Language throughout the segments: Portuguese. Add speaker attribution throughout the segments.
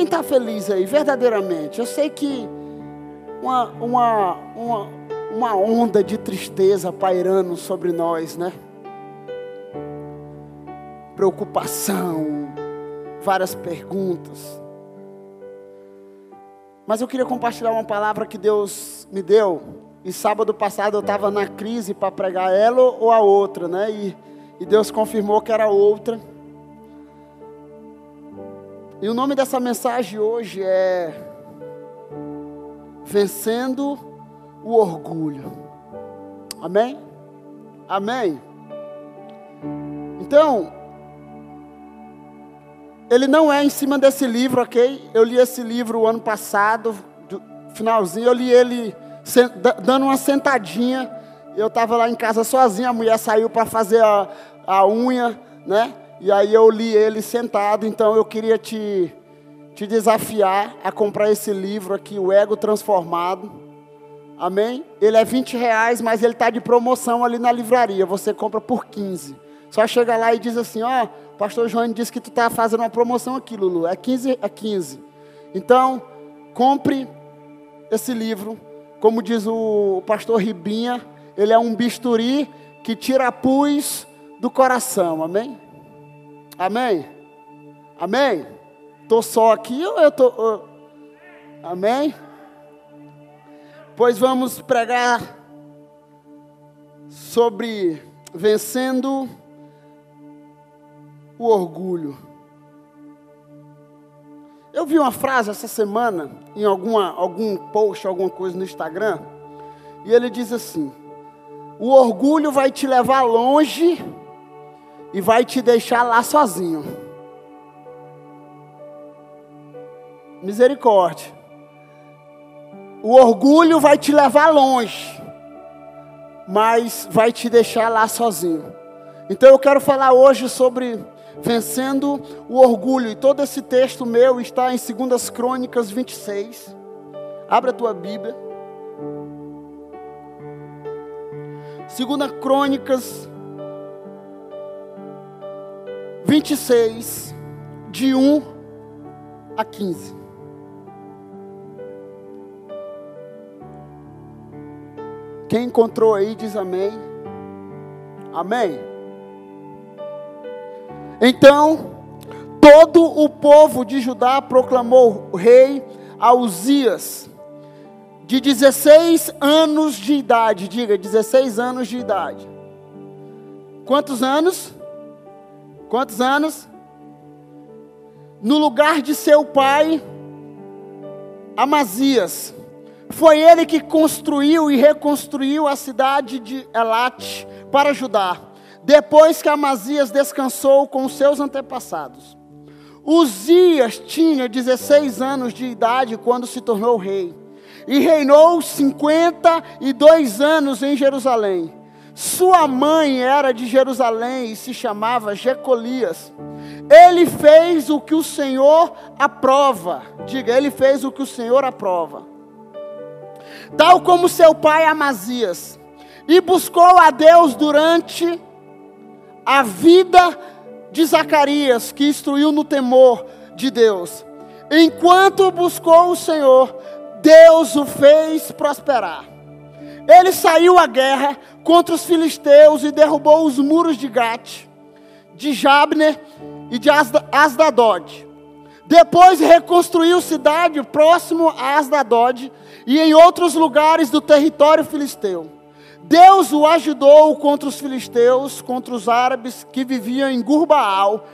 Speaker 1: Quem está feliz aí, verdadeiramente? Eu sei que uma, uma, uma, uma onda de tristeza pairando sobre nós, né? Preocupação, várias perguntas. Mas eu queria compartilhar uma palavra que Deus me deu. E sábado passado eu estava na crise para pregar ela ou a outra, né? E, e Deus confirmou que era outra. E o nome dessa mensagem hoje é Vencendo o Orgulho. Amém? Amém? Então, ele não é em cima desse livro, ok? Eu li esse livro o ano passado, finalzinho, eu li ele dando uma sentadinha. Eu estava lá em casa sozinho, a mulher saiu para fazer a, a unha, né? E aí eu li ele sentado, então eu queria te, te desafiar a comprar esse livro aqui, O Ego Transformado. Amém? Ele é 20 reais, mas ele está de promoção ali na livraria. Você compra por 15. Só chega lá e diz assim, ó, oh, pastor João disse que tu está fazendo uma promoção aqui, Lulu. É 15 é 15. Então, compre esse livro. Como diz o pastor Ribinha, ele é um bisturi que tira pus do coração. Amém? Amém? Amém? Estou só aqui ou eu estou. Amém? Pois vamos pregar sobre vencendo o orgulho. Eu vi uma frase essa semana em alguma, algum post, alguma coisa no Instagram, e ele diz assim: O orgulho vai te levar longe e vai te deixar lá sozinho. Misericórdia. O orgulho vai te levar longe, mas vai te deixar lá sozinho. Então eu quero falar hoje sobre vencendo o orgulho. E todo esse texto meu está em 2 Crônicas 26. Abra a tua Bíblia. 2 Crônicas 26, de 1 a 15. Quem encontrou aí diz amém. Amém. Então, todo o povo de Judá proclamou rei a Uzias, de 16 anos de idade. Diga, 16 anos de idade. Quantos anos? Quantos anos? No lugar de seu pai, Amazias. Foi ele que construiu e reconstruiu a cidade de Elat para Judá depois que Amazias descansou com seus antepassados. Uzias tinha 16 anos de idade quando se tornou rei, e reinou 52 anos em Jerusalém. Sua mãe era de Jerusalém e se chamava Jecolias. Ele fez o que o Senhor aprova. Diga, ele fez o que o Senhor aprova. Tal como seu pai Amazias. E buscou a Deus durante a vida de Zacarias, que instruiu no temor de Deus. Enquanto buscou o Senhor, Deus o fez prosperar. Ele saiu à guerra contra os filisteus e derrubou os muros de Gate, de Jabne e de Asdadod. Depois reconstruiu cidade próximo a Asdadod e em outros lugares do território filisteu. Deus o ajudou contra os filisteus, contra os árabes que viviam em Gurbaal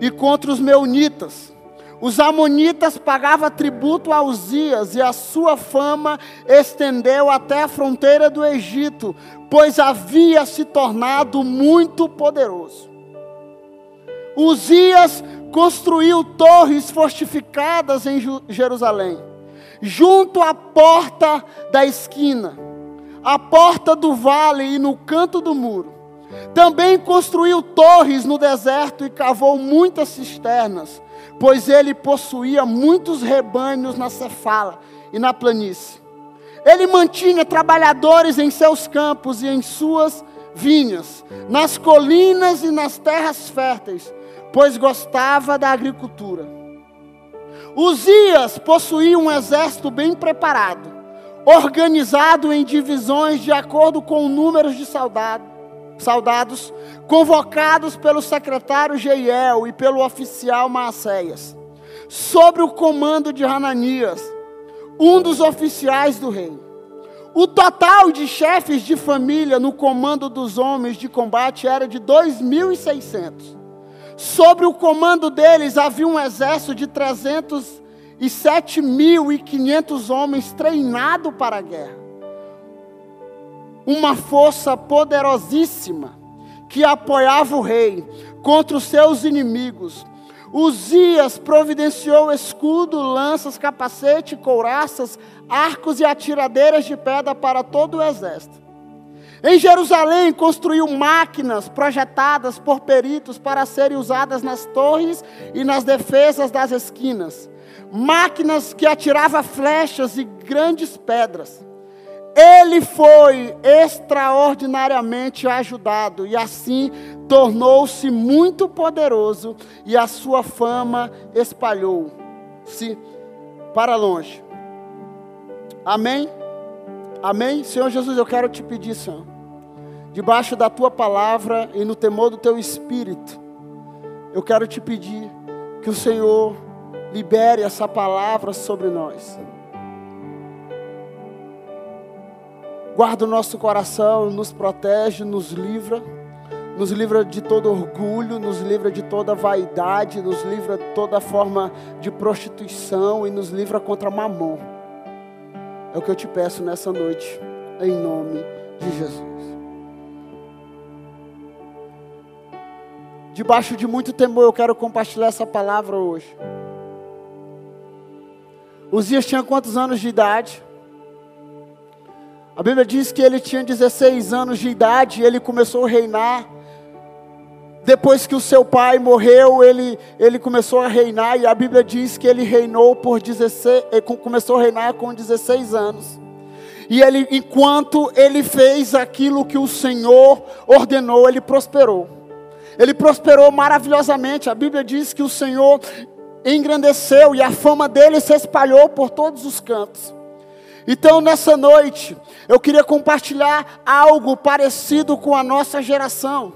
Speaker 1: e contra os meunitas. Os amonitas pagavam tributo a Uzias e a sua fama estendeu até a fronteira do Egito, pois havia se tornado muito poderoso. Uzias construiu torres fortificadas em Jerusalém, junto à porta da esquina à porta do vale e no canto do muro. Também construiu torres no deserto e cavou muitas cisternas, pois ele possuía muitos rebanhos na cefala e na planície. Ele mantinha trabalhadores em seus campos e em suas vinhas, nas colinas e nas terras férteis, pois gostava da agricultura. Uzias possuía um exército bem preparado, organizado em divisões de acordo com o número de soldados, soldados convocados pelo secretário Jeiel e pelo oficial Maacéias, sob o comando de Hananias, um dos oficiais do rei. O total de chefes de família no comando dos homens de combate era de 2.600. Sobre o comando deles havia um exército de 307.500 homens treinado para a guerra. Uma força poderosíssima que apoiava o rei contra os seus inimigos. Uzias providenciou escudo, lanças, capacete, couraças, arcos e atiradeiras de pedra para todo o exército. Em Jerusalém construiu máquinas projetadas por peritos para serem usadas nas torres e nas defesas das esquinas. Máquinas que atiravam flechas e grandes pedras. Ele foi extraordinariamente ajudado e assim tornou-se muito poderoso e a sua fama espalhou-se para longe. Amém? Amém? Senhor Jesus, eu quero te pedir, Senhor, debaixo da tua palavra e no temor do teu espírito, eu quero te pedir que o Senhor libere essa palavra sobre nós. Guarda o nosso coração, nos protege, nos livra, nos livra de todo orgulho, nos livra de toda vaidade, nos livra de toda forma de prostituição e nos livra contra mamon. É o que eu te peço nessa noite, em nome de Jesus. Debaixo de muito temor, eu quero compartilhar essa palavra hoje. Uzias tinha quantos anos de idade? A Bíblia diz que ele tinha 16 anos de idade e ele começou a reinar depois que o seu pai morreu, ele, ele começou a reinar, e a Bíblia diz que ele reinou por 16, eh, começou a reinar com 16 anos. E ele, enquanto ele fez aquilo que o Senhor ordenou, ele prosperou. Ele prosperou maravilhosamente. A Bíblia diz que o Senhor engrandeceu e a fama dele se espalhou por todos os cantos. Então, nessa noite, eu queria compartilhar algo parecido com a nossa geração.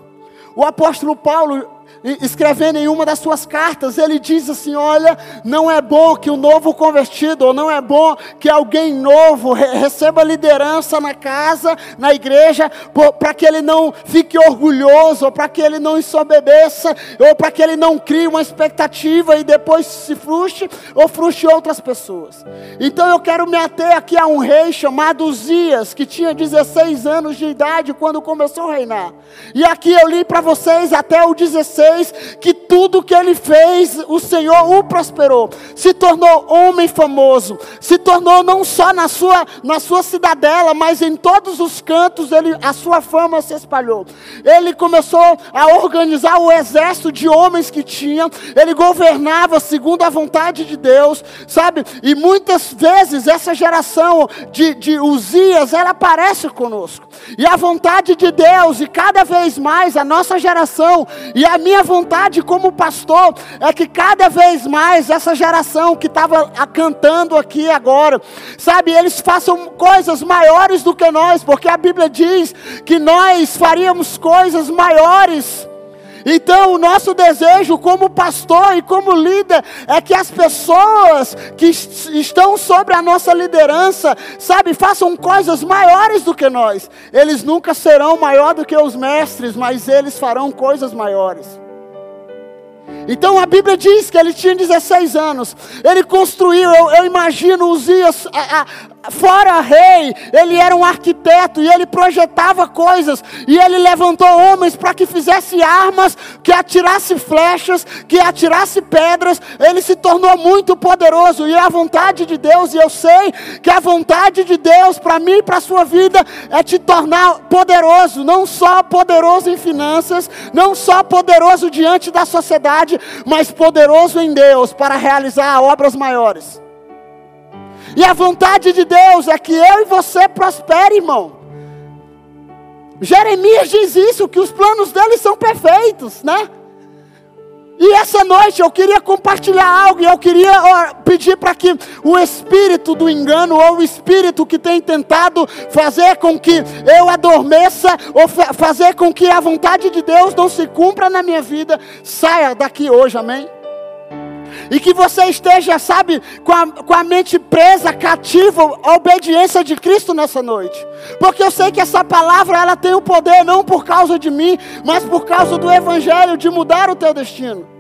Speaker 1: O apóstolo Paulo escrevendo em uma das suas cartas, ele diz assim: Olha, não é bom que o novo convertido, ou não é bom que alguém novo receba liderança na casa, na igreja, para que ele não fique orgulhoso, ou para que ele não ensobebeça, ou para que ele não crie uma expectativa e depois se frustre, ou frustre outras pessoas. Então eu quero me ater aqui a um rei chamado Uzias, que tinha 16 anos de idade quando começou a reinar. E aqui eu li para vocês até o 16 que tudo que ele fez, o Senhor o prosperou. Se tornou homem famoso, se tornou não só na sua, na sua cidadela, mas em todos os cantos ele, a sua fama se espalhou. Ele começou a organizar o exército de homens que tinha, ele governava segundo a vontade de Deus, sabe? E muitas vezes essa geração de, de Uzias, ela aparece conosco. E a vontade de Deus, e cada vez mais a nossa geração, e a minha vontade como pastor é que cada vez mais essa geração que estava cantando aqui agora, sabe, eles façam coisas maiores do que nós, porque a Bíblia diz que nós faríamos coisas maiores então, o nosso desejo como pastor e como líder é que as pessoas que estão sobre a nossa liderança, sabe, façam coisas maiores do que nós. Eles nunca serão maior do que os mestres, mas eles farão coisas maiores. Então a Bíblia diz que ele tinha 16 anos. Ele construiu, eu, eu imagino, Uzias, a, fora rei, ele era um arquiteto e ele projetava coisas e ele levantou homens para que fizesse armas, que atirasse flechas, que atirasse pedras. Ele se tornou muito poderoso e a vontade de Deus, e eu sei que a vontade de Deus para mim e para a sua vida é te tornar poderoso, não só poderoso em finanças, não só poderoso diante da sociedade, mas poderoso em Deus para realizar obras maiores. E a vontade de Deus é que eu e você prospere, irmão. Jeremias diz isso, que os planos dele são perfeitos, né? E essa noite eu queria compartilhar algo e eu queria pedir para que o espírito do engano ou o espírito que tem tentado fazer com que eu adormeça ou fazer com que a vontade de Deus não se cumpra na minha vida, saia daqui hoje, amém? E que você esteja, sabe, com a, com a mente presa, cativa, à obediência de Cristo nessa noite. Porque eu sei que essa palavra, ela tem o poder, não por causa de mim, mas por causa do Evangelho, de mudar o teu destino.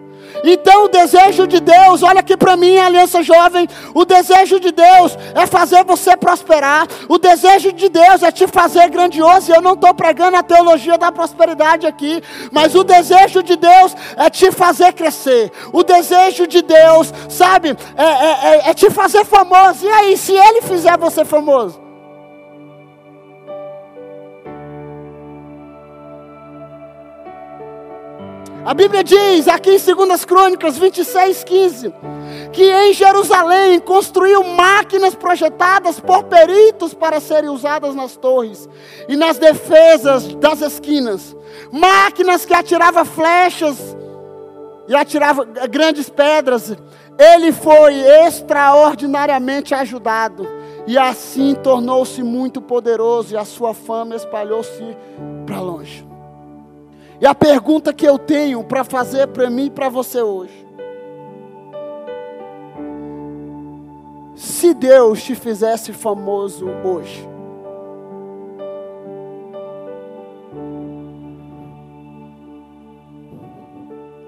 Speaker 1: Então o desejo de Deus, olha aqui para mim, aliança jovem, o desejo de Deus é fazer você prosperar, o desejo de Deus é te fazer grandioso, e eu não estou pregando a teologia da prosperidade aqui, mas o desejo de Deus é te fazer crescer, o desejo de Deus, sabe, é, é, é, é te fazer famoso, e aí, se Ele fizer você famoso? A Bíblia diz aqui em 2 Crônicas 26, 15, que em Jerusalém construiu máquinas projetadas por peritos para serem usadas nas torres e nas defesas das esquinas. Máquinas que atiravam flechas e atiravam grandes pedras. Ele foi extraordinariamente ajudado e assim tornou-se muito poderoso e a sua fama espalhou-se para longe. E a pergunta que eu tenho para fazer para mim e para você hoje: se Deus te fizesse famoso hoje,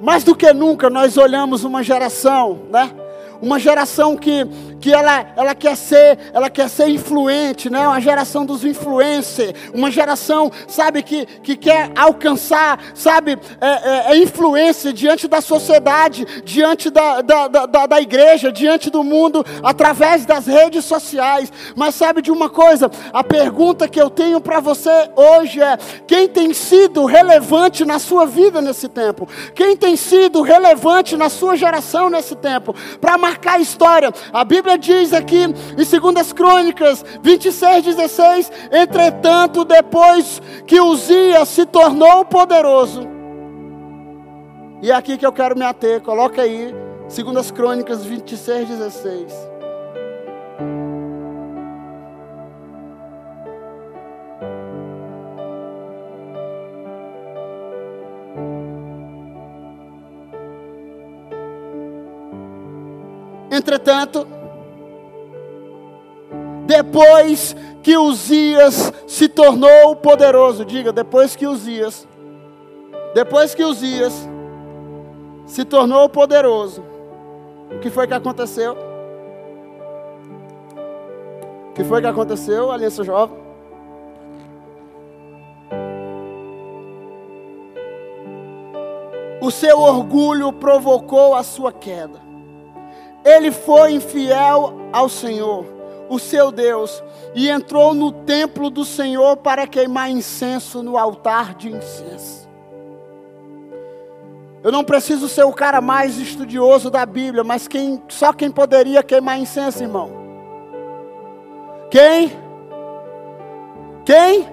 Speaker 1: mais do que nunca nós olhamos uma geração, né? Uma geração que que ela, ela quer ser, ela quer ser influente, né? Uma geração dos influencers, uma geração, sabe, que, que quer alcançar, sabe, é, é, é influência diante da sociedade, diante da, da, da, da igreja, diante do mundo, através das redes sociais. Mas sabe de uma coisa? A pergunta que eu tenho para você hoje é: quem tem sido relevante na sua vida nesse tempo? Quem tem sido relevante na sua geração nesse tempo? Para marcar a história. A Bíblia diz aqui em 2 Crônicas 26, 16: Entretanto, depois que Uzias se tornou poderoso, e é aqui que eu quero me ater, coloca aí, 2 Crônicas 26, 16. Entretanto, depois que Uzias se tornou poderoso, diga, depois que Uzias, depois que Uzias se tornou poderoso, o que foi que aconteceu? O que foi que aconteceu, Aliança Jovem? O seu orgulho provocou a sua queda. Ele foi infiel ao Senhor o seu Deus, e entrou no templo do Senhor para queimar incenso no altar de incenso. Eu não preciso ser o cara mais estudioso da Bíblia, mas quem, só quem poderia queimar incenso, irmão? Quem? Quem?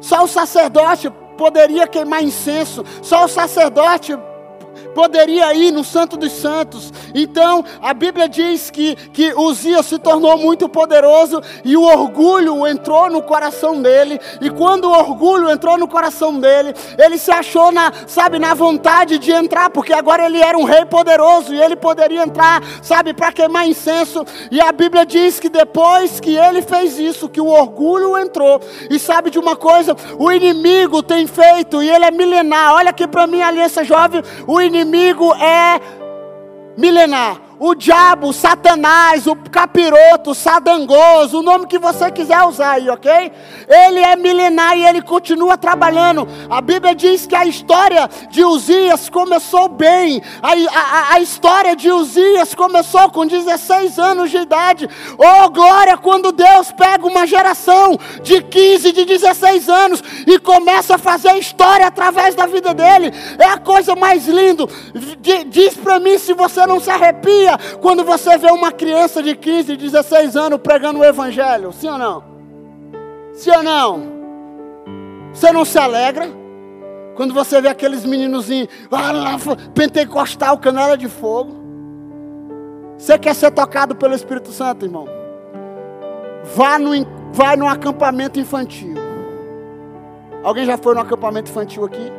Speaker 1: Só o sacerdote poderia queimar incenso, só o sacerdote poderia ir no Santo dos Santos. Então, a Bíblia diz que, que Uzias se tornou muito poderoso e o orgulho entrou no coração dele. E quando o orgulho entrou no coração dele, ele se achou na, sabe, na vontade de entrar, porque agora ele era um rei poderoso e ele poderia entrar, sabe, para queimar incenso. E a Bíblia diz que depois que ele fez isso, que o orgulho entrou. E sabe de uma coisa? O inimigo tem feito e ele é milenar. Olha aqui para mim, aliança jovem, o inimigo é milenar o diabo, Satanás, o capiroto, o sadangoso, o nome que você quiser usar aí, ok? Ele é milenar e ele continua trabalhando. A Bíblia diz que a história de Uzias começou bem. A, a, a história de Uzias começou com 16 anos de idade. Oh, glória, quando Deus pega uma geração de 15, de 16 anos e começa a fazer história através da vida dele. É a coisa mais linda. Diz para mim se você não se arrepia quando você vê uma criança de 15, 16 anos pregando o Evangelho? Sim ou não? Sim ou não? Você não se alegra? Quando você vê aqueles meninozinhos, ah, pentecostal, canela de fogo. Você quer ser tocado pelo Espírito Santo, irmão? Vá no, vai no acampamento infantil. Alguém já foi no acampamento infantil aqui?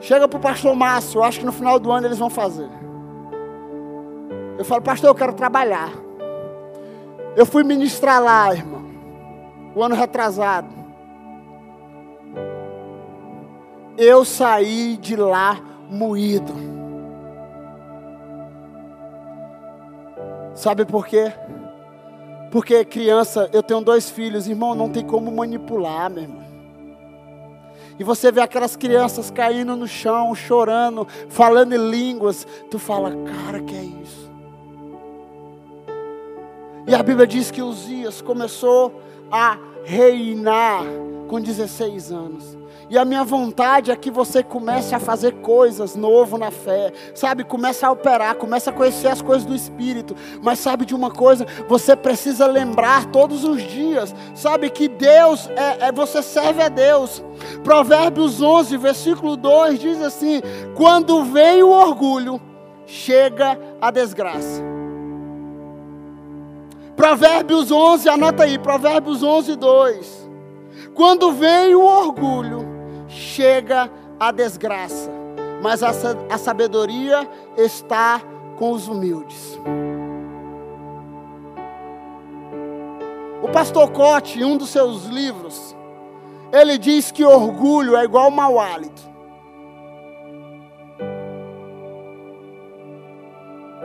Speaker 1: Chega para o pastor Márcio, acho que no final do ano eles vão fazer. Eu falo, pastor, eu quero trabalhar. Eu fui ministrar lá, irmão, o ano retrasado. Eu saí de lá moído. Sabe por quê? Porque criança, eu tenho dois filhos, irmão, não tem como manipular, meu irmão. E você vê aquelas crianças caindo no chão, chorando, falando em línguas. Tu fala, cara, que é isso? E a Bíblia diz que Uzias começou a reinar com 16 anos. E a minha vontade é que você comece a fazer coisas novo na fé, sabe? Comece a operar, comece a conhecer as coisas do Espírito. Mas sabe de uma coisa? Você precisa lembrar todos os dias, sabe? Que Deus é, é você serve a Deus. Provérbios 11, versículo 2 diz assim: Quando vem o orgulho, chega a desgraça. Provérbios 11, anota aí, Provérbios 11, 2. Quando vem o orgulho, chega a desgraça, mas a, a sabedoria está com os humildes. O pastor Cote, em um dos seus livros, ele diz que orgulho é igual mau hálito.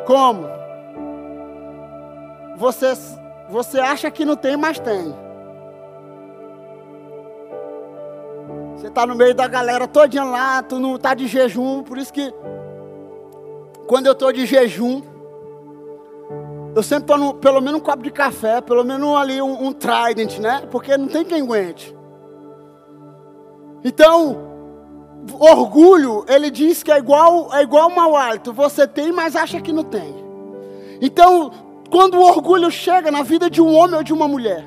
Speaker 1: Como? Você, você acha que não tem, mas tem. Você está no meio da galera todinha lá, tu não está de jejum, por isso que quando eu estou de jejum, eu sempre tomo pelo menos um copo de café, pelo menos ali um, um trident, né? Porque não tem quem aguente. Então, orgulho, ele diz que é igual, é igual mau hálito. Você tem, mas acha que não tem. Então, quando o orgulho chega na vida de um homem ou de uma mulher,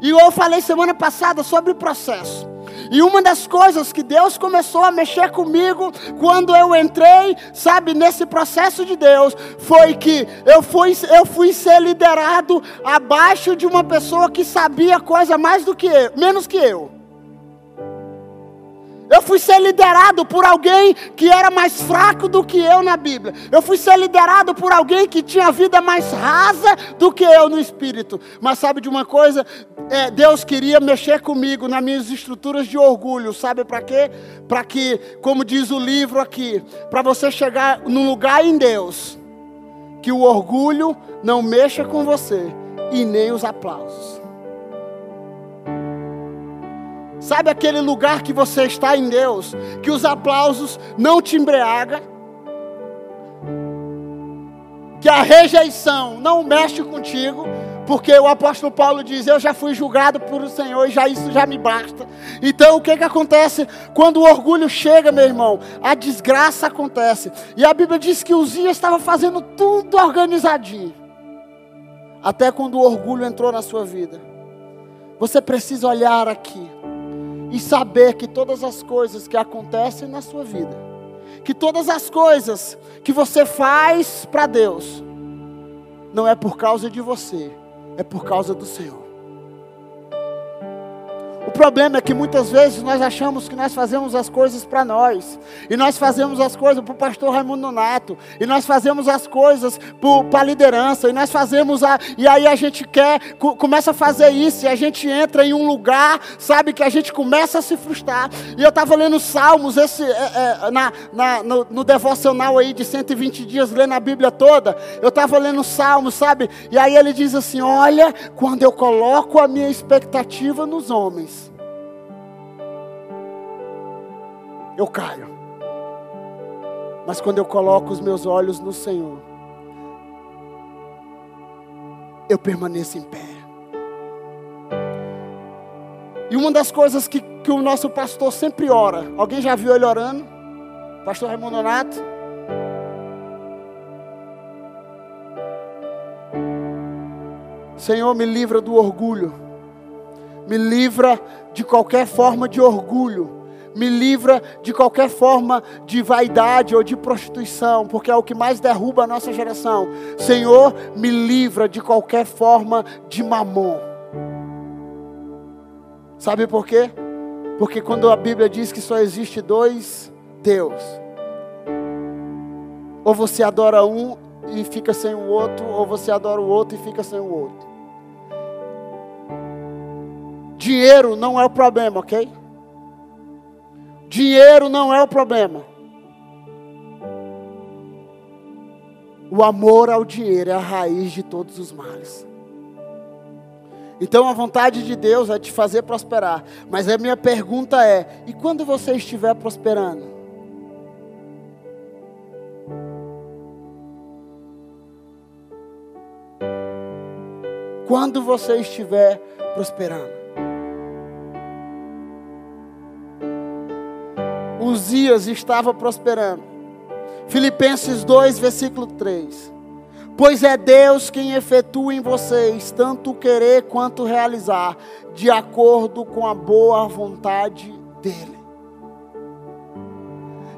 Speaker 1: e eu falei semana passada sobre o processo. E uma das coisas que Deus começou a mexer comigo quando eu entrei, sabe, nesse processo de Deus, foi que eu fui, eu fui ser liderado abaixo de uma pessoa que sabia coisa mais do que eu, menos que eu. Eu fui ser liderado por alguém que era mais fraco do que eu na Bíblia. Eu fui ser liderado por alguém que tinha a vida mais rasa do que eu no espírito. Mas sabe de uma coisa? É, Deus queria mexer comigo nas minhas estruturas de orgulho. Sabe para quê? Para que, como diz o livro aqui, para você chegar num lugar em Deus, que o orgulho não mexa com você e nem os aplausos. Sabe aquele lugar que você está em Deus, que os aplausos não te embriaga, que a rejeição não mexe contigo, porque o apóstolo Paulo diz: Eu já fui julgado por o Senhor e já isso já me basta. Então o que, que acontece? Quando o orgulho chega, meu irmão, a desgraça acontece. E a Bíblia diz que Uzias estava fazendo tudo organizadinho, até quando o orgulho entrou na sua vida. Você precisa olhar aqui e saber que todas as coisas que acontecem na sua vida, que todas as coisas que você faz para Deus, não é por causa de você, é por causa do Senhor. O problema é que muitas vezes nós achamos que nós fazemos as coisas para nós, e nós fazemos as coisas para o pastor Raimundo Nato, e nós fazemos as coisas para a liderança, e nós fazemos a. E aí a gente quer, começa a fazer isso, e a gente entra em um lugar, sabe, que a gente começa a se frustrar. E eu estava lendo Salmos, esse, é, é, na, na, no, no devocional aí de 120 dias, lendo a Bíblia toda, eu estava lendo Salmos, sabe, e aí ele diz assim: Olha, quando eu coloco a minha expectativa nos homens, eu caio. Mas quando eu coloco os meus olhos no Senhor, eu permaneço em pé. E uma das coisas que, que o nosso pastor sempre ora, alguém já viu ele orando? Pastor Raimundo Donato? Senhor, me livra do orgulho, me livra de qualquer forma de orgulho me livra de qualquer forma de vaidade ou de prostituição, porque é o que mais derruba a nossa geração. Senhor, me livra de qualquer forma de mamon. Sabe por quê? Porque quando a Bíblia diz que só existe dois Deus, ou você adora um e fica sem o outro, ou você adora o outro e fica sem o outro. Dinheiro não é o problema, ok? Dinheiro não é o problema. O amor ao dinheiro é a raiz de todos os males. Então a vontade de Deus é te fazer prosperar. Mas a minha pergunta é: e quando você estiver prosperando? Quando você estiver prosperando? Uzias estava prosperando. Filipenses 2, versículo 3. Pois é Deus quem efetua em vocês tanto querer quanto realizar, de acordo com a boa vontade dEle.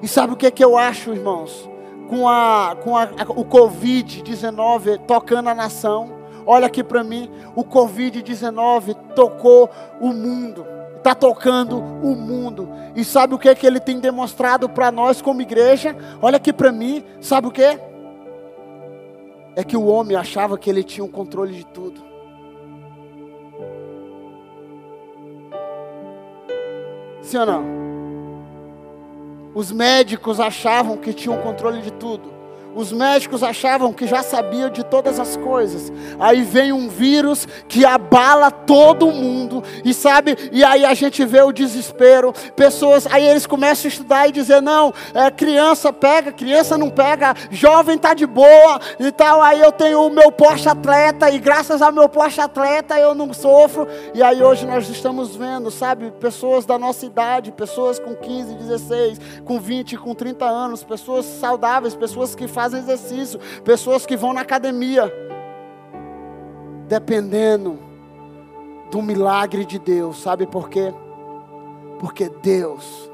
Speaker 1: E sabe o que, é que eu acho, irmãos? Com, a, com a, o Covid-19 tocando a nação, olha aqui para mim, o Covid-19 tocou o mundo está tocando o mundo. E sabe o que, que ele tem demonstrado para nós como igreja? Olha aqui para mim, sabe o que? É que o homem achava que ele tinha o controle de tudo. Sim ou não? Os médicos achavam que tinham o controle de tudo. Os médicos achavam que já sabiam de todas as coisas. Aí vem um vírus que abala todo mundo. E sabe, e aí a gente vê o desespero. Pessoas, aí eles começam a estudar e dizer: não, é, criança pega, criança não pega, jovem tá de boa e tal. Aí eu tenho o meu poste atleta, e graças ao meu poste atleta eu não sofro. E aí hoje nós estamos vendo, sabe, pessoas da nossa idade, pessoas com 15, 16, com 20, com 30 anos, pessoas saudáveis, pessoas que fazem fazem exercício, pessoas que vão na academia, dependendo do milagre de Deus, sabe por quê? Porque Deus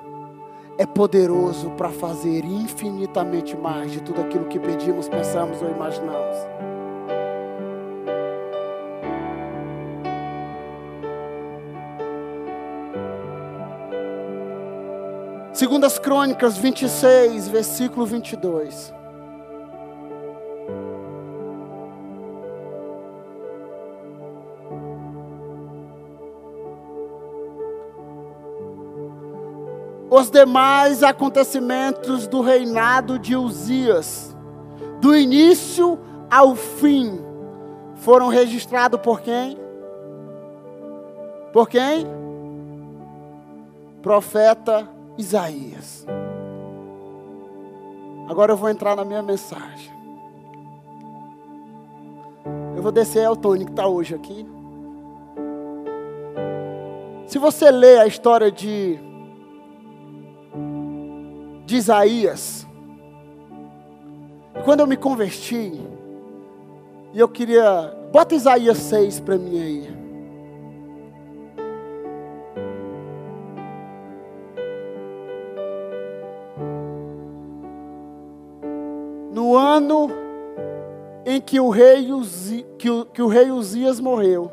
Speaker 1: é poderoso para fazer infinitamente mais de tudo aquilo que pedimos, pensamos ou imaginamos. Segundas Crônicas 26, versículo 22. Os demais acontecimentos do reinado de Uzias, do início ao fim, foram registrados por quem? Por quem? Profeta Isaías. Agora eu vou entrar na minha mensagem. Eu vou descer ao Tony que está hoje aqui. Se você ler a história de de Isaías. Quando eu me converti, e eu queria. Bota Isaías 6 para mim aí. No ano em que o rei, Uzi, que o, que o rei Uzias morreu,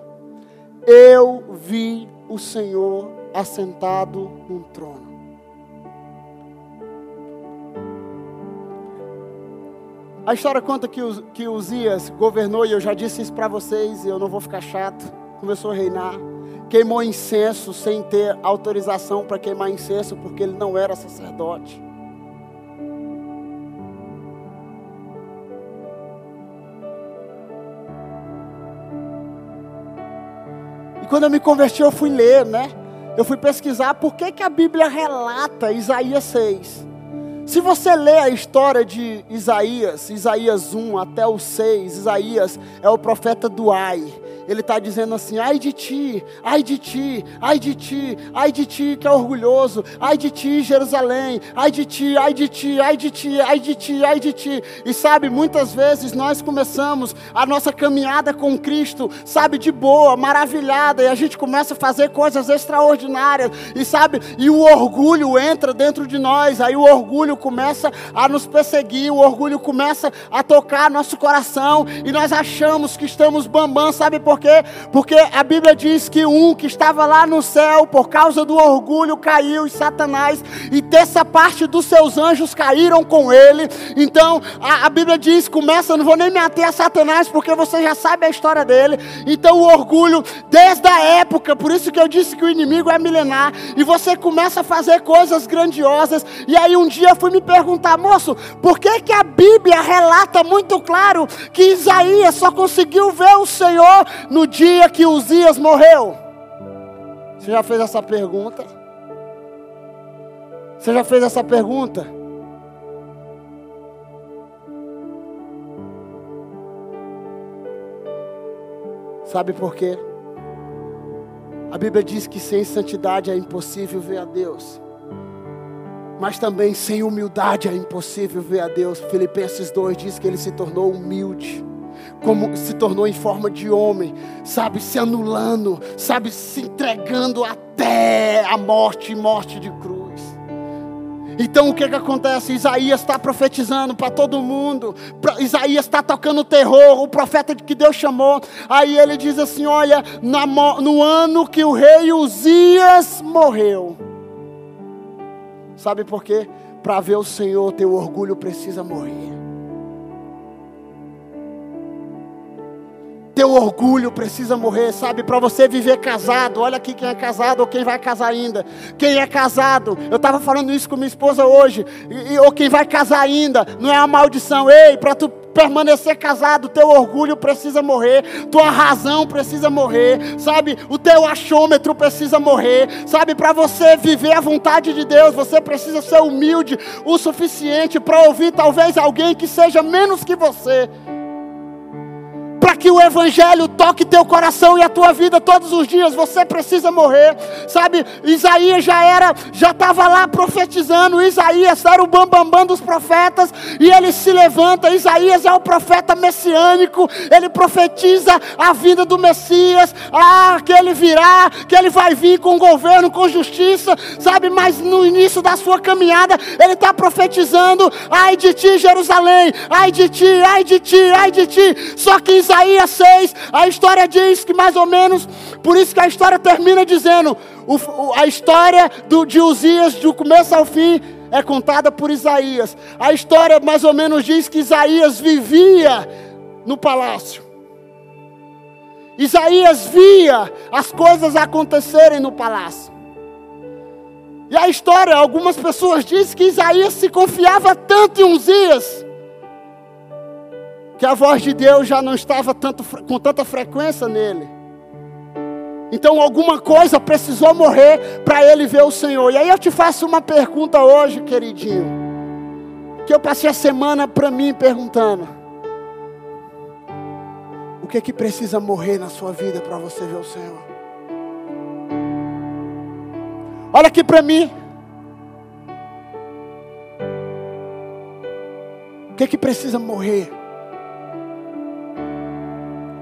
Speaker 1: eu vi o Senhor assentado num trono A história conta que, que Uzias governou, e eu já disse isso para vocês, e eu não vou ficar chato. Começou a reinar, queimou incenso sem ter autorização para queimar incenso, porque ele não era sacerdote. E quando eu me converti, eu fui ler, né? Eu fui pesquisar por que, que a Bíblia relata Isaías 6. Se você lê a história de Isaías, Isaías 1 até o 6, Isaías é o profeta do ai. Ele está dizendo assim: ai de ti, ai de ti, ai de ti, ai de ti que é orgulhoso, ai de ti, Jerusalém, ai de ti, ai de ti, ai de ti, ai de ti, ai de ti. E sabe, muitas vezes nós começamos a nossa caminhada com Cristo, sabe, de boa, maravilhada, e a gente começa a fazer coisas extraordinárias, e sabe, e o orgulho entra dentro de nós, aí o orgulho começa a nos perseguir, o orgulho começa a tocar nosso coração, e nós achamos que estamos bambam, sabe por quê? Porque a Bíblia diz que um que estava lá no céu, por causa do orgulho, caiu, e Satanás, e terça parte dos seus anjos caíram com ele. Então, a, a Bíblia diz: começa, não vou nem me ater a Satanás, porque você já sabe a história dele. Então, o orgulho, desde a época, por isso que eu disse que o inimigo é milenar, e você começa a fazer coisas grandiosas, e aí um dia eu fui me perguntar, moço, por que, que a Bíblia relata muito claro que Isaías só conseguiu ver o Senhor no dia que Uzias morreu? Você já fez essa pergunta? Você já fez essa pergunta? Sabe por quê? A Bíblia diz que sem santidade é impossível ver a Deus. Mas também sem humildade é impossível ver a Deus. Filipenses 2 diz que ele se tornou humilde como se tornou em forma de homem, sabe, se anulando, sabe, se entregando até a morte morte de cruz. Então o que, que acontece? Isaías está profetizando para todo mundo. Isaías está tocando terror, o profeta que Deus chamou. Aí ele diz assim: Olha, no ano que o rei Uzias morreu. Sabe por quê? Para ver o Senhor, teu orgulho precisa morrer. Teu orgulho precisa morrer, sabe? Para você viver casado. Olha aqui quem é casado ou quem vai casar ainda. Quem é casado, eu estava falando isso com minha esposa hoje. E, ou quem vai casar ainda, não é uma maldição. Ei, para tu permanecer casado, teu orgulho precisa morrer, tua razão precisa morrer, sabe? O teu achômetro precisa morrer, sabe? Para você viver a vontade de Deus, você precisa ser humilde o suficiente para ouvir talvez alguém que seja menos que você para que o Evangelho toque teu coração e a tua vida todos os dias, você precisa morrer, sabe? Isaías já era, já estava lá profetizando. Isaías era o bambambam bam, bam dos profetas e ele se levanta. Isaías é o profeta messiânico, ele profetiza a vida do Messias, ah, que ele virá, que ele vai vir com governo, com justiça, sabe? Mas no início da sua caminhada, ele está profetizando: ai de ti, Jerusalém, ai de ti, ai de ti, ai de ti. Só que Isaías Isaías 6, a história diz que mais ou menos, por isso que a história termina dizendo, o, a história do, de Uzias, do começo ao fim, é contada por Isaías. A história mais ou menos diz que Isaías vivia no palácio. Isaías via as coisas acontecerem no palácio. E a história, algumas pessoas dizem que Isaías se confiava tanto em Uzias que a voz de Deus já não estava tanto, com tanta frequência nele. Então alguma coisa precisou morrer para ele ver o Senhor. E aí eu te faço uma pergunta hoje, queridinho. Que eu passei a semana para mim perguntando. O que é que precisa morrer na sua vida para você ver o Senhor? Olha aqui para mim. O que é que precisa morrer?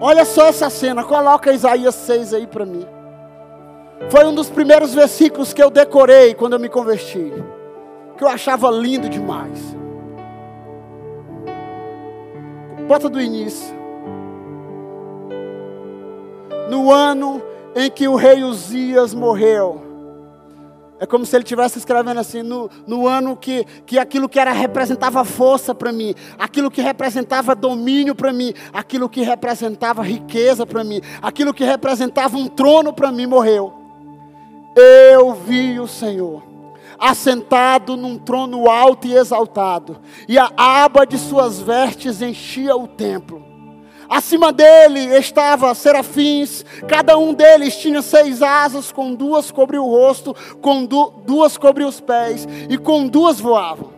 Speaker 1: Olha só essa cena, coloca Isaías 6 aí para mim. Foi um dos primeiros versículos que eu decorei quando eu me converti, que eu achava lindo demais. Bota do início. No ano em que o rei Uzias morreu, é como se ele estivesse escrevendo assim, no, no ano que, que aquilo que era representava força para mim, aquilo que representava domínio para mim, aquilo que representava riqueza para mim, aquilo que representava um trono para mim morreu. Eu vi o Senhor assentado num trono alto e exaltado, e a aba de suas vestes enchia o templo. Acima dele estava serafins, cada um deles tinha seis asas, com duas cobriu o rosto, com du duas cobriu os pés, e com duas voavam.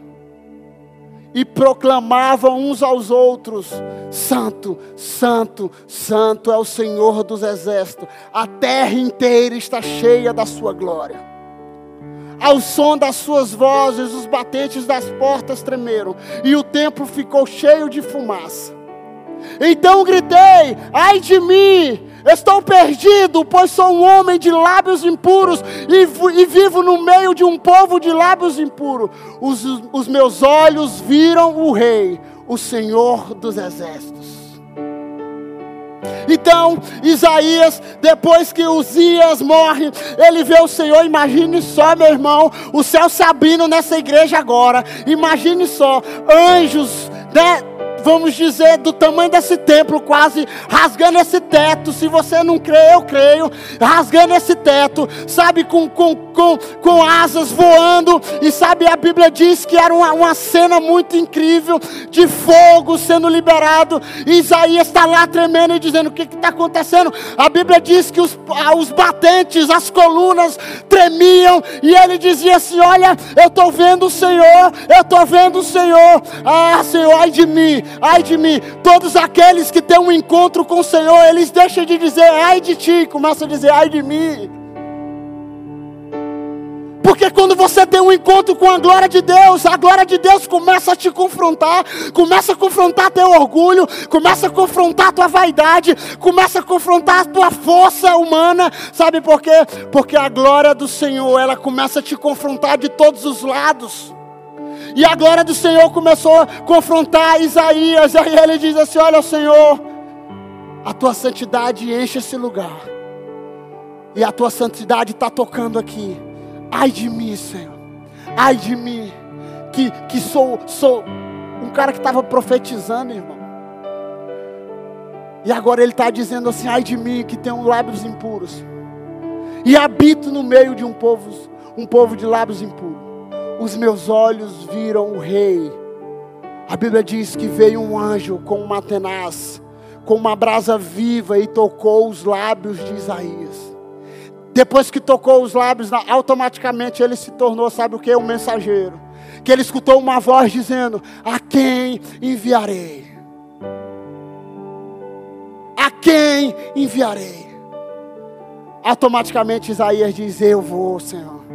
Speaker 1: e proclamavam uns aos outros: Santo, Santo, Santo é o Senhor dos exércitos, a terra inteira está cheia da sua glória. Ao som das suas vozes, os batentes das portas tremeram, e o templo ficou cheio de fumaça. Então gritei: Ai de mim, estou perdido, pois sou um homem de lábios impuros e, e vivo no meio de um povo de lábios impuros. Os, os meus olhos viram o Rei, o Senhor dos Exércitos. Então, Isaías, depois que Uzias morre, ele vê o Senhor. Imagine só, meu irmão, o céu se abrindo nessa igreja agora. Imagine só, anjos, né? Vamos dizer, do tamanho desse templo, quase rasgando esse teto. Se você não crê, eu creio. Rasgando esse teto, sabe, com, com, com, com asas voando. E sabe, a Bíblia diz que era uma, uma cena muito incrível de fogo sendo liberado. E Isaías está lá tremendo e dizendo: O que está acontecendo? A Bíblia diz que os, os batentes, as colunas tremiam. E ele dizia assim: Olha, eu estou vendo o Senhor, eu estou vendo o Senhor. Ah, Senhor, ai de mim, ai de mim. Todos aqueles que têm um encontro com o Senhor, eles deixam de dizer ai de ti, começam a dizer ai de mim. Porque quando você tem um encontro com a glória de Deus, a glória de Deus começa a te confrontar, começa a confrontar teu orgulho, começa a confrontar tua vaidade, começa a confrontar tua força humana. Sabe por quê? Porque a glória do Senhor, ela começa a te confrontar de todos os lados. E a glória do Senhor começou a confrontar Isaías. E aí ele diz assim: Olha, Senhor, a tua santidade enche esse lugar. E a tua santidade está tocando aqui. Ai de mim, Senhor. Ai de mim. Que, que sou, sou um cara que estava profetizando, irmão. E agora ele está dizendo assim: ai de mim, que tenho lábios impuros. E habito no meio de um povo, um povo de lábios impuros os meus olhos viram o rei. A Bíblia diz que veio um anjo com uma tenaz, com uma brasa viva e tocou os lábios de Isaías. Depois que tocou os lábios, automaticamente ele se tornou, sabe o que? Um mensageiro. Que ele escutou uma voz dizendo: A quem enviarei? A quem enviarei? Automaticamente Isaías diz: Eu vou, Senhor.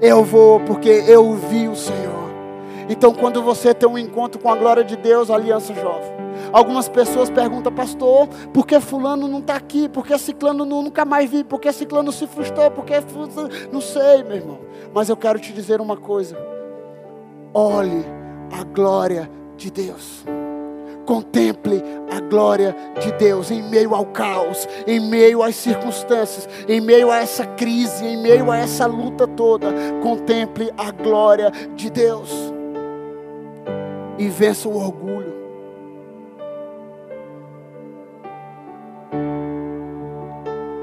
Speaker 1: Eu vou porque eu vi o Senhor. Então, quando você tem um encontro com a glória de Deus, Aliança Jovem. Algumas pessoas perguntam, pastor, por que fulano não está aqui? Por que ciclano não, nunca mais vi? Por que ciclano se frustrou? Por que não sei, meu irmão. Mas eu quero te dizer uma coisa. Olhe a glória de Deus. Contemple a glória de Deus em meio ao caos, em meio às circunstâncias, em meio a essa crise, em meio a essa luta toda. Contemple a glória de Deus e vença o orgulho.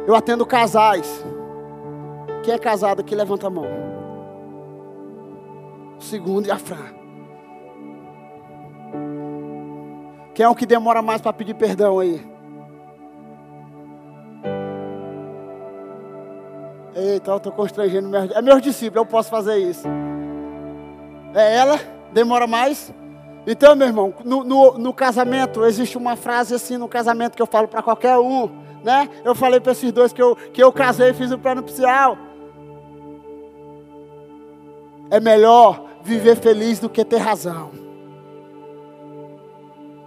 Speaker 1: Eu atendo casais. Quem é casado aqui, levanta a mão. Segundo e a Fran. Quem é o que demora mais para pedir perdão aí? Eita, eu estou constrangendo meus, é meus discípulos, eu posso fazer isso. É ela? Demora mais? Então, meu irmão, no, no, no casamento, existe uma frase assim no casamento que eu falo para qualquer um, né? Eu falei para esses dois que eu, que eu casei e fiz o plano nupcial. É melhor viver feliz do que ter razão.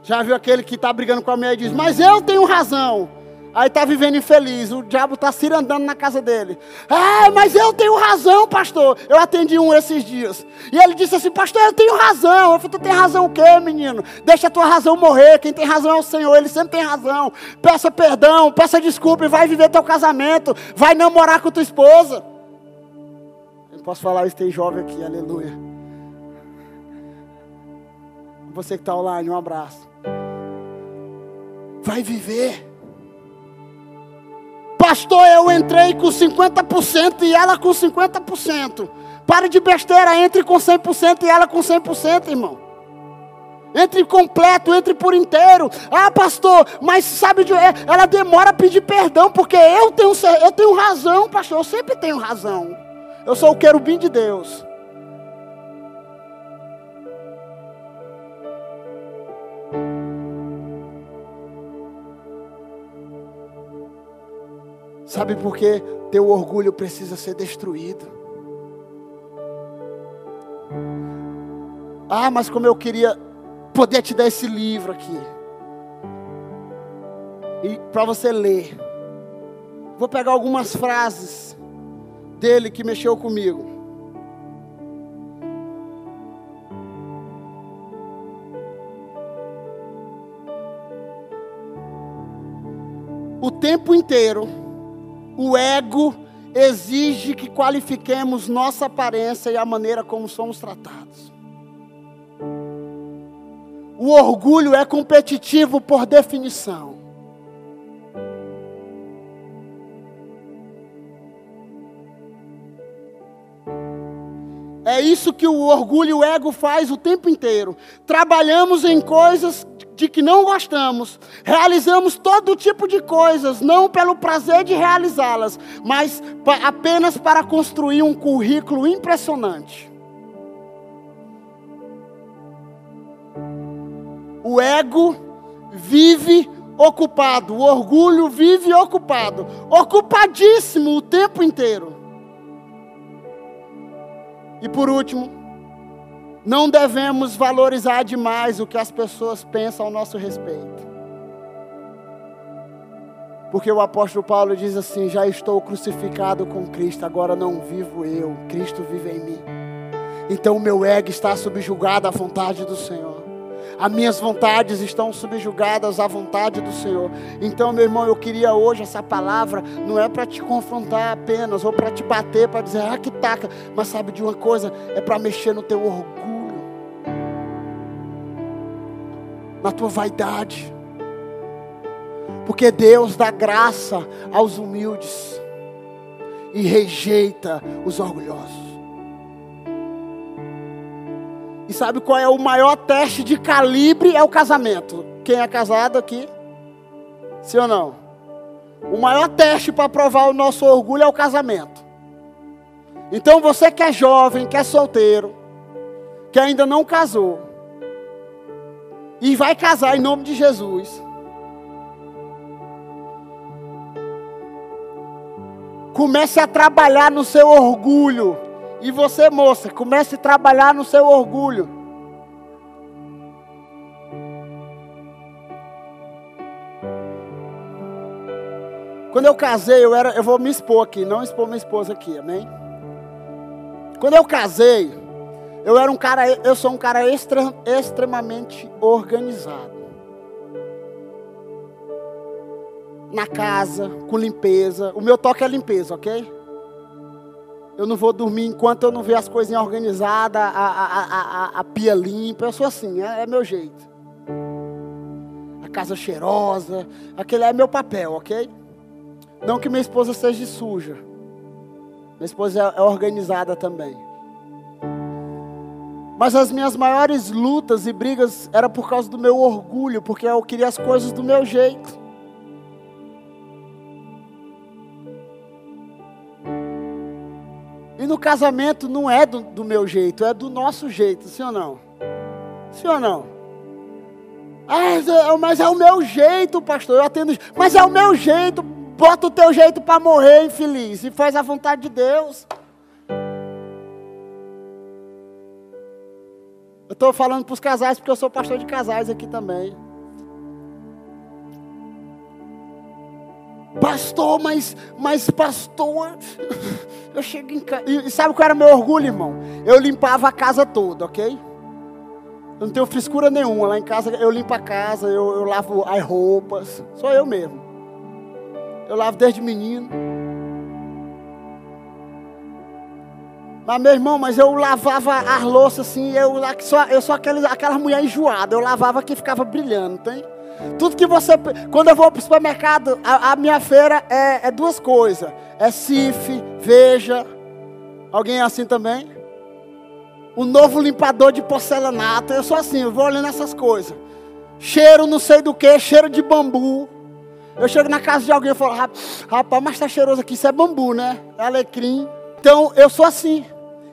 Speaker 1: Já viu aquele que está brigando com a mulher e diz: Mas eu tenho razão. Aí está vivendo infeliz, o diabo está cirandando na casa dele. Ah, mas eu tenho razão, pastor. Eu atendi um esses dias. E ele disse assim: Pastor, eu tenho razão. Eu falei: Tu tem razão o quê, menino? Deixa a tua razão morrer. Quem tem razão é o Senhor. Ele sempre tem razão. Peça perdão, peça desculpa e vai viver teu casamento. Vai namorar com tua esposa. Eu posso falar isso, tem jovem aqui, aleluia. Você que está online, um abraço vai viver. Pastor, eu entrei com 50% e ela com 50%. Pare de besteira, entre com 100% e ela com 100%, irmão. Entre completo, entre por inteiro. Ah, pastor, mas sabe de é, ela demora a pedir perdão porque eu tenho eu tenho razão, pastor. Eu sempre tenho razão. Eu sou o querubim de Deus. Sabe por quê? Teu orgulho precisa ser destruído. Ah, mas como eu queria poder te dar esse livro aqui. E para você ler. Vou pegar algumas frases dele que mexeu comigo. O tempo inteiro, o ego exige que qualifiquemos nossa aparência e a maneira como somos tratados. O orgulho é competitivo por definição. É isso que o orgulho e o ego faz o tempo inteiro. Trabalhamos em coisas de que não gostamos, realizamos todo tipo de coisas, não pelo prazer de realizá-las, mas apenas para construir um currículo impressionante. O ego vive ocupado, o orgulho vive ocupado, ocupadíssimo o tempo inteiro. E por último, não devemos valorizar demais o que as pessoas pensam ao nosso respeito. Porque o apóstolo Paulo diz assim: Já estou crucificado com Cristo, agora não vivo eu, Cristo vive em mim. Então o meu ego está subjugado à vontade do Senhor. As minhas vontades estão subjugadas à vontade do Senhor. Então, meu irmão, eu queria hoje essa palavra, não é para te confrontar apenas, ou para te bater, para dizer, ah, que taca. Mas sabe de uma coisa? É para mexer no teu orgulho, na tua vaidade. Porque Deus dá graça aos humildes e rejeita os orgulhosos. E sabe qual é o maior teste de calibre? É o casamento. Quem é casado aqui? Sim ou não? O maior teste para provar o nosso orgulho é o casamento. Então você que é jovem, que é solteiro, que ainda não casou, e vai casar em nome de Jesus. Comece a trabalhar no seu orgulho. E você, moça, comece a trabalhar no seu orgulho. Quando eu casei, eu era, eu vou me expor aqui, não expor minha esposa aqui, amém? Quando eu casei, eu era um cara, eu sou um cara extra, extremamente organizado. Na casa, com limpeza. O meu toque é limpeza, ok? Eu não vou dormir enquanto eu não ver as coisinhas organizadas, a, a, a, a, pia limpa. Eu sou assim, é, é meu jeito. A casa cheirosa, aquele é meu papel, ok? Não que minha esposa seja suja. Minha esposa é, é organizada também. Mas as minhas maiores lutas e brigas era por causa do meu orgulho, porque eu queria as coisas do meu jeito. E no casamento não é do, do, meu jeito, é do nosso jeito, sim ou não? Sim ou não? Ah, mas é o meu jeito, pastor, eu atendo. Mas é o meu jeito, bota o teu jeito para morrer, infeliz, e faz a vontade de Deus. Estou falando para os casais porque eu sou pastor de casais aqui também. Pastor, mas, mas pastor, eu chego em casa. E sabe qual era meu orgulho, irmão? Eu limpava a casa toda, ok? Eu não tenho frescura nenhuma. Lá em casa eu limpo a casa, eu, eu lavo as roupas. Sou eu mesmo. Eu lavo desde menino. Mas meu irmão, mas eu lavava as louças assim, eu, só, eu sou aquelas, aquelas mulher enjoada, eu lavava que ficava brilhando, tem? Tudo que você. Quando eu vou para o supermercado, a, a, minha feira é, é duas coisas: é CIF, veja. Alguém é assim também? O novo limpador de porcelanato. Eu sou assim, eu vou olhando essas coisas. Cheiro não sei do que, cheiro de bambu. Eu chego na casa de alguém e falo, rapaz, mas tá cheiroso aqui, isso é bambu, né? É alecrim. Então eu sou assim.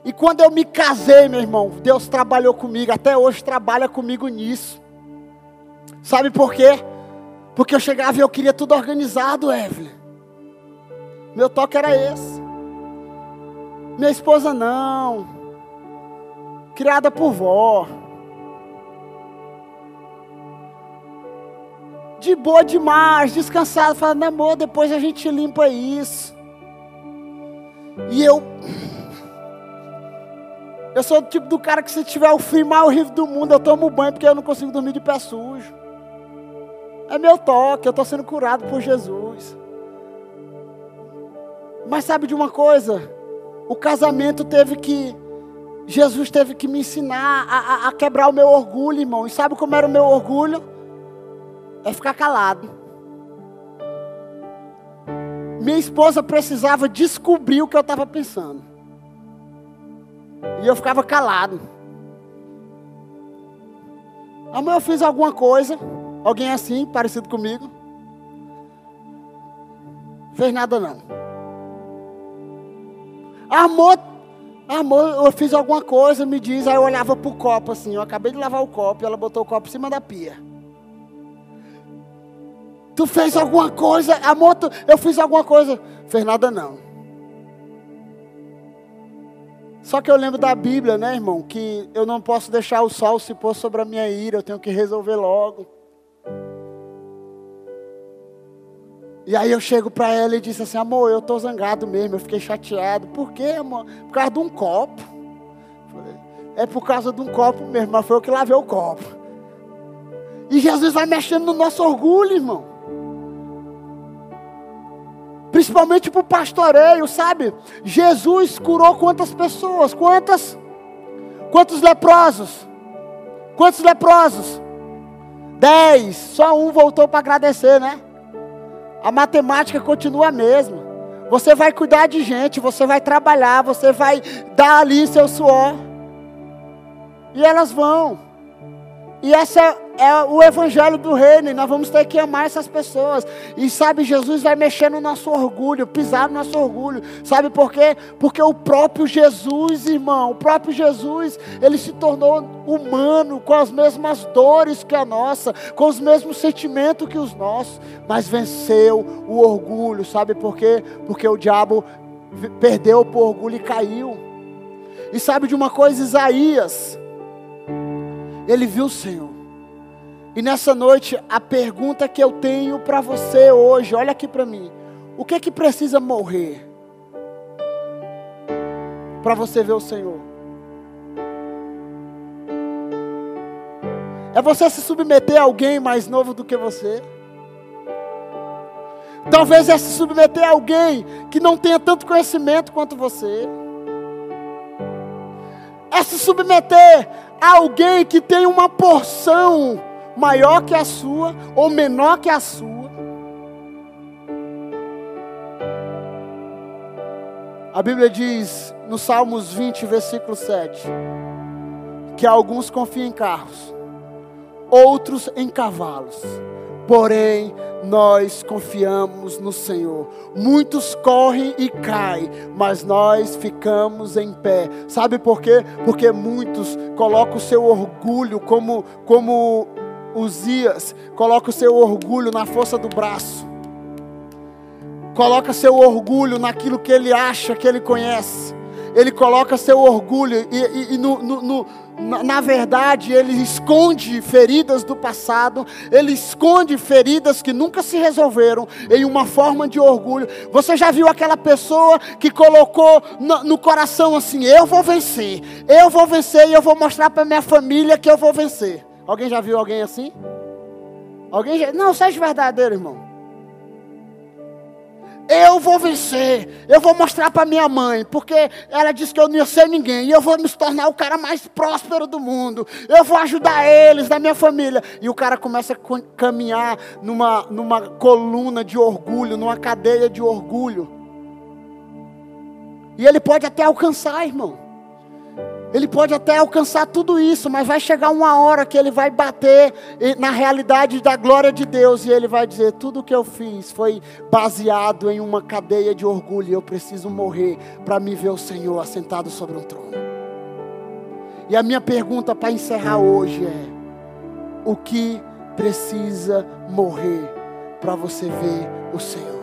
Speaker 1: E quando eu me casei, meu irmão, Deus trabalhou comigo, até hoje trabalha comigo nisso. Sabe por quê? Porque eu chegava e eu queria tudo organizado, Evelyn. Meu toque era esse. Minha esposa não. Criada por vó. De boa demais, descansado, falando, amor, depois a gente limpa isso. E eu. Eu sou do tipo do cara que se tiver o frio mais horrível do mundo, eu tomo banho porque eu não consigo dormir de pé sujo. É meu toque, eu estou sendo curado por Jesus. Mas sabe de uma coisa? O casamento teve que. Jesus teve que me ensinar a, a, a quebrar o meu orgulho, irmão. E sabe como era o meu orgulho? É ficar calado. Minha esposa precisava descobrir o que eu estava pensando. E eu ficava calado. Amor, eu fiz alguma coisa. Alguém assim, parecido comigo? Fez nada não. Amor, amor, eu fiz alguma coisa, me diz. Aí eu olhava pro copo assim. Eu acabei de lavar o copo, ela botou o copo em cima da pia. Tu fez alguma coisa, amor, tu, eu fiz alguma coisa. Fez nada não. Só que eu lembro da Bíblia, né, irmão? Que eu não posso deixar o sol se pôr sobre a minha ira, eu tenho que resolver logo. E aí eu chego para ela e disse assim: amor, eu tô zangado mesmo, eu fiquei chateado. Por quê, amor? Por causa de um copo. é por causa de um copo mesmo, mas foi eu que lavei o copo. E Jesus vai mexendo no nosso orgulho, irmão. Principalmente para o pastoreio, sabe? Jesus curou quantas pessoas? Quantas? Quantos leprosos? Quantos leprosos? Dez. Só um voltou para agradecer, né? A matemática continua a mesma. Você vai cuidar de gente, você vai trabalhar, você vai dar ali seu suor. E elas vão. E essa é, o evangelho do reino, e nós vamos ter que amar essas pessoas. E sabe, Jesus vai mexer no nosso orgulho, pisar no nosso orgulho. Sabe por quê? Porque o próprio Jesus, irmão, o próprio Jesus, ele se tornou humano, com as mesmas dores que a nossa, com os mesmos sentimentos que os nossos, mas venceu o orgulho. Sabe por quê? Porque o diabo perdeu por orgulho e caiu. E sabe de uma coisa, Isaías, ele viu o Senhor. E nessa noite, a pergunta que eu tenho para você hoje, olha aqui para mim. O que é que precisa morrer para você ver o Senhor? É você se submeter a alguém mais novo do que você? Talvez é se submeter a alguém que não tenha tanto conhecimento quanto você. É se submeter alguém que tem uma porção maior que a sua ou menor que a sua. A Bíblia diz no Salmos 20, versículo 7, que alguns confiam em carros, outros em cavalos, porém nós confiamos no Senhor. Muitos correm e caem, mas nós ficamos em pé. Sabe por quê? Porque muitos colocam o seu orgulho como como Uzias, coloca o seu orgulho na força do braço. Coloca seu orgulho naquilo que ele acha que ele conhece. Ele coloca seu orgulho e, e, e no, no, no na verdade, ele esconde feridas do passado, ele esconde feridas que nunca se resolveram em uma forma de orgulho. Você já viu aquela pessoa que colocou no, no coração assim: eu vou vencer, eu vou vencer e eu vou mostrar para minha família que eu vou vencer. Alguém já viu alguém assim? Alguém já... Não, seja verdadeiro, irmão. Eu vou vencer. Eu vou mostrar para minha mãe, porque ela disse que eu não ia ser ninguém. E eu vou me tornar o cara mais próspero do mundo. Eu vou ajudar eles, da minha família. E o cara começa a caminhar numa, numa coluna de orgulho, numa cadeia de orgulho. E ele pode até alcançar, irmão. Ele pode até alcançar tudo isso, mas vai chegar uma hora que ele vai bater na realidade da glória de Deus e ele vai dizer: tudo que eu fiz foi baseado em uma cadeia de orgulho. Eu preciso morrer para me ver o Senhor assentado sobre um trono. E a minha pergunta para encerrar hoje é: o que precisa morrer para você ver o Senhor?